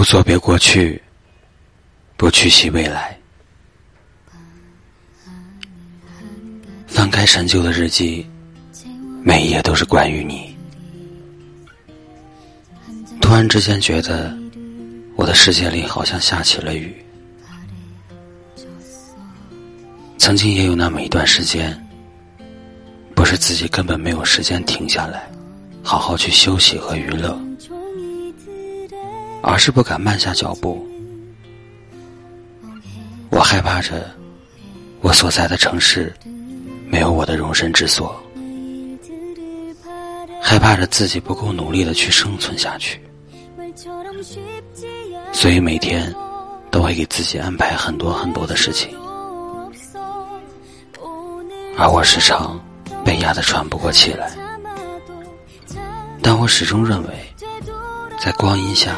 不作别过去，不去惜未来。翻开陈旧的日记，每一页都是关于你。突然之间觉得，我的世界里好像下起了雨。曾经也有那么一段时间，不是自己根本没有时间停下来，好好去休息和娱乐。而是不敢慢下脚步，我害怕着我所在的城市没有我的容身之所，害怕着自己不够努力的去生存下去，所以每天都会给自己安排很多很多的事情，而我时常被压得喘不过气来，但我始终认为，在光阴下。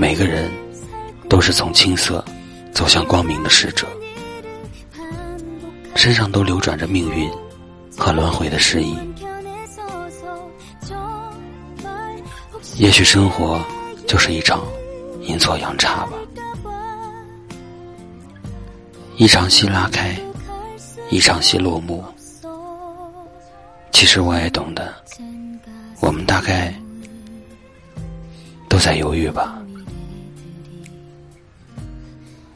每个人都是从青涩走向光明的使者，身上都流转着命运和轮回的诗意。也许生活就是一场阴错阳差吧，一场戏拉开，一场戏落幕。其实我也懂得，我们大概都在犹豫吧。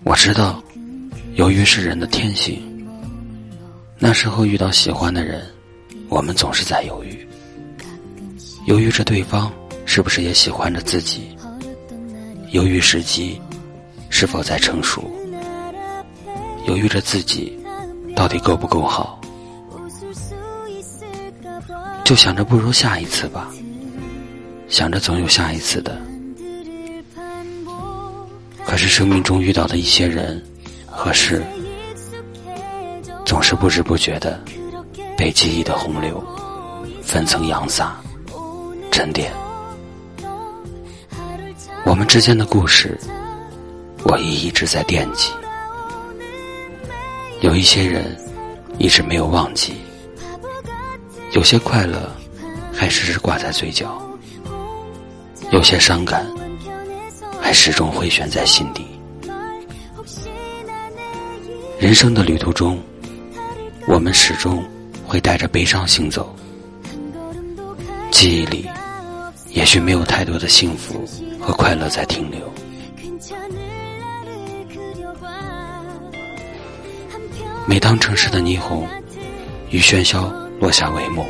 我知道，犹豫是人的天性。那时候遇到喜欢的人，我们总是在犹豫，犹豫着对方是不是也喜欢着自己，犹豫时机是否在成熟，犹豫着自己到底够不够好，就想着不如下一次吧，想着总有下一次的。可是生命中遇到的一些人和事，总是不知不觉的被记忆的洪流分层扬洒、沉淀。我们之间的故事，我也一直在惦记。有一些人一直没有忘记，有些快乐还时时挂在嘴角，有些伤感。始终回旋在心底。人生的旅途中，我们始终会带着悲伤行走。记忆里，也许没有太多的幸福和快乐在停留。每当城市的霓虹与喧嚣落下帷幕，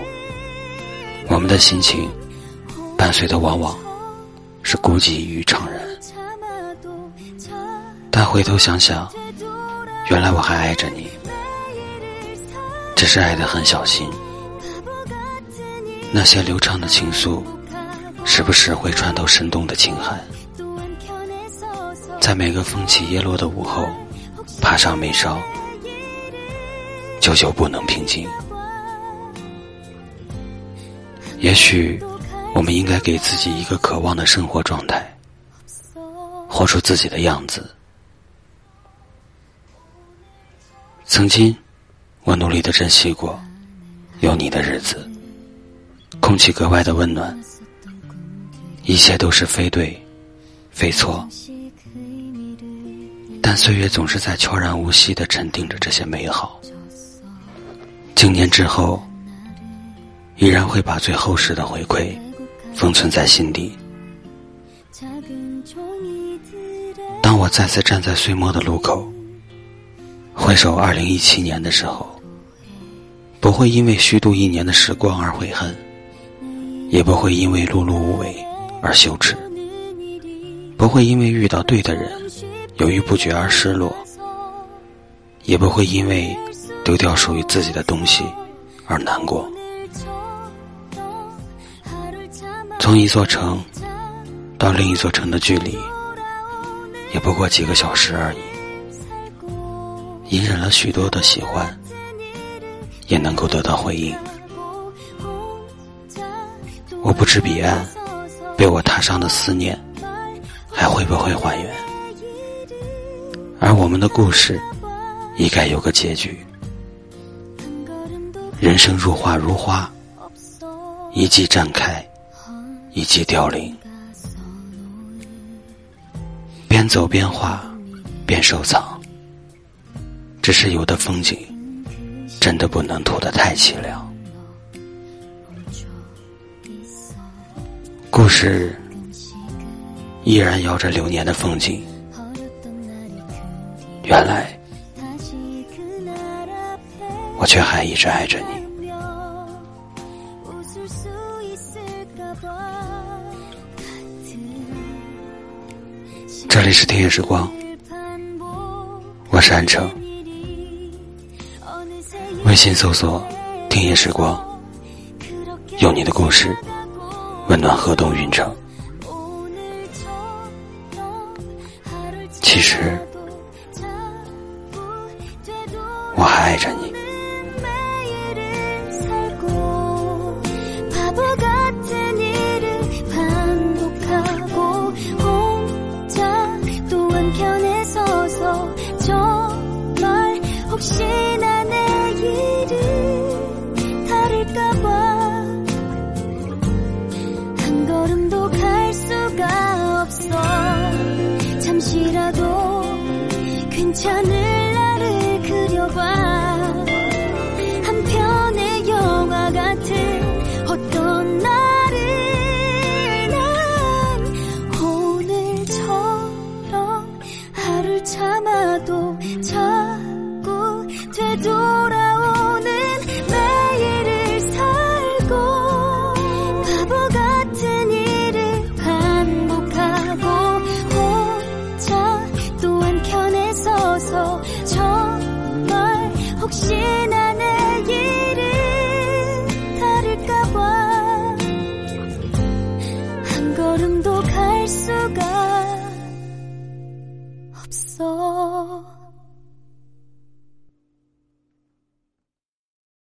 我们的心情伴随的往往是孤寂与怅然。再回头想想，原来我还爱着你，只是爱得很小心。那些流畅的情愫，时不时会穿透深冬的情寒，在每个风起叶落的午后，爬上眉梢，久久不能平静。也许，我们应该给自己一个渴望的生活状态，活出自己的样子。曾经，我努力的珍惜过有你的日子，空气格外的温暖，一切都是非对，非错，但岁月总是在悄然无息的沉淀着这些美好。经年之后，依然会把最厚实的回馈封存在心底。当我再次站在岁末的路口。回首二零一七年的时候，不会因为虚度一年的时光而悔恨，也不会因为碌碌无为而羞耻，不会因为遇到对的人犹豫不决而失落，也不会因为丢掉属于自己的东西而难过。从一座城到另一座城的距离，也不过几个小时而已。隐忍了许多的喜欢，也能够得到回应。我不知彼岸被我踏上的思念还会不会还原，而我们的故事一该有个结局。人生如画如花，一季绽开，一季凋零。边走边画，边收藏。只是有的风景，真的不能涂得太凄凉。故事依然摇着流年的风景。原来，我却还一直爱着你。这里是听夜时光，我是安城。微信搜索“听夜时光”，用你的故事温暖河东云城。其实，我还爱着你。 괜찮을 나를 그려봐